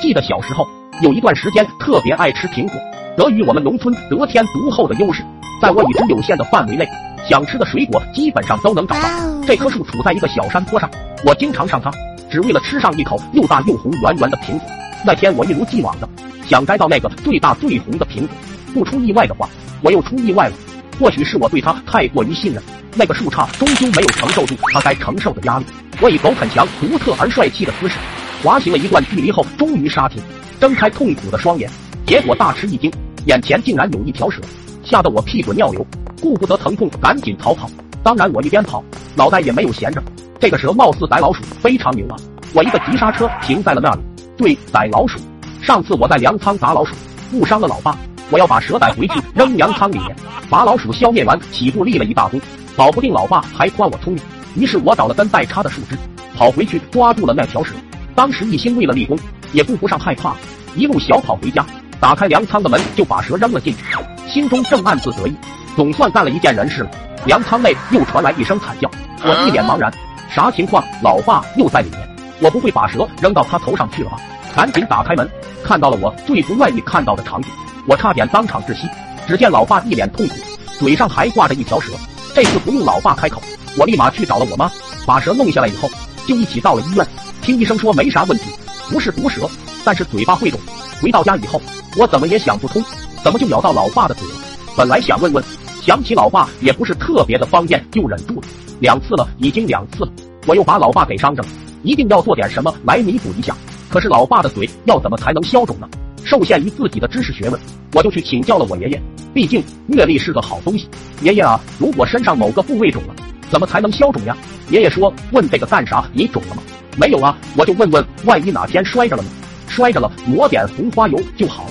记得小时候有一段时间特别爱吃苹果，得益于我们农村得天独厚的优势，在我已知有限的范围内，想吃的水果基本上都能找到。这棵树处在一个小山坡上，我经常上它，只为了吃上一口又大又红圆圆的苹果。那天我一如既往的想摘到那个最大最红的苹果，不出意外的话，我又出意外了。或许是我对它太过于信任，那个树杈终究没有承受住它该承受的压力。我以狗啃墙独特而帅气的姿势。滑行了一段距离后，终于刹停，睁开痛苦的双眼，结果大吃一惊，眼前竟然有一条蛇，吓得我屁滚尿流，顾不得疼痛，赶紧逃跑。当然，我一边跑，脑袋也没有闲着。这个蛇貌似逮老鼠，非常牛啊！我一个急刹车停在了那里。对，逮老鼠。上次我在粮仓打老鼠，误伤了老爸，我要把蛇逮回去扔粮仓里面，把老鼠消灭完，起步立了一大功，保不定老爸还夸我聪明。于是我找了根带叉的树枝，跑回去抓住了那条蛇。当时一心为了立功，也顾不上害怕，一路小跑回家，打开粮仓的门就把蛇扔了进去，心中正暗自得意，总算干了一件人事了。粮仓内又传来一声惨叫，我一脸茫然，啥情况？老爸又在里面？我不会把蛇扔到他头上去了吧？赶紧打开门，看到了我最不愿意看到的场景，我差点当场窒息。只见老爸一脸痛苦，嘴上还挂着一条蛇。这次不用老爸开口，我立马去找了我妈，把蛇弄下来以后，就一起到了医院。听医生说没啥问题，不是毒蛇，但是嘴巴会肿。回到家以后，我怎么也想不通，怎么就咬到老爸的嘴了？本来想问问，想起老爸也不是特别的方便，就忍住了。两次了，已经两次了，我又把老爸给伤着了，一定要做点什么来弥补一下。可是老爸的嘴要怎么才能消肿呢？受限于自己的知识学问，我就去请教了我爷爷。毕竟阅历是个好东西。爷爷啊，如果身上某个部位肿了，怎么才能消肿呀？爷爷说：“问这个干啥？你肿了吗？”没有啊，我就问问，万一哪天摔着了呢？摔着了，抹点红花油就好了。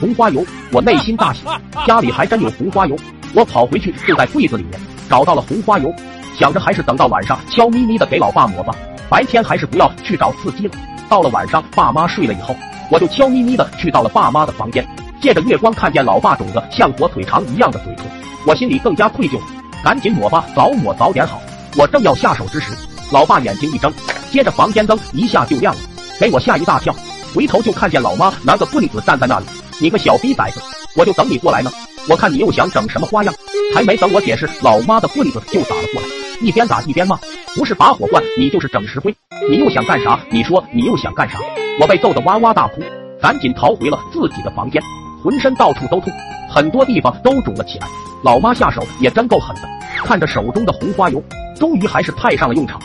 红花油，我内心大喜，家里还真有红花油。我跑回去就在柜子里面找到了红花油，想着还是等到晚上悄咪咪的给老爸抹吧，白天还是不要去找刺激了。到了晚上，爸妈睡了以后，我就悄咪咪的去到了爸妈的房间，借着月光看见老爸肿得像火腿肠一样的嘴唇，我心里更加愧疚，赶紧抹吧，早抹早点好。我正要下手之时，老爸眼睛一睁。接着房间灯一下就亮了，给我吓一大跳，回头就看见老妈拿个棍子站在那里。你个小逼崽子，我就等你过来呢。我看你又想整什么花样？还没等我解释，老妈的棍子就打了过来，一边打一边骂，不是拔火罐，你就是整石灰。你又想干啥？你说你又想干啥？我被揍得哇哇大哭，赶紧逃回了自己的房间，浑身到处都痛，很多地方都肿了起来。老妈下手也真够狠的，看着手中的红花油，终于还是派上了用场。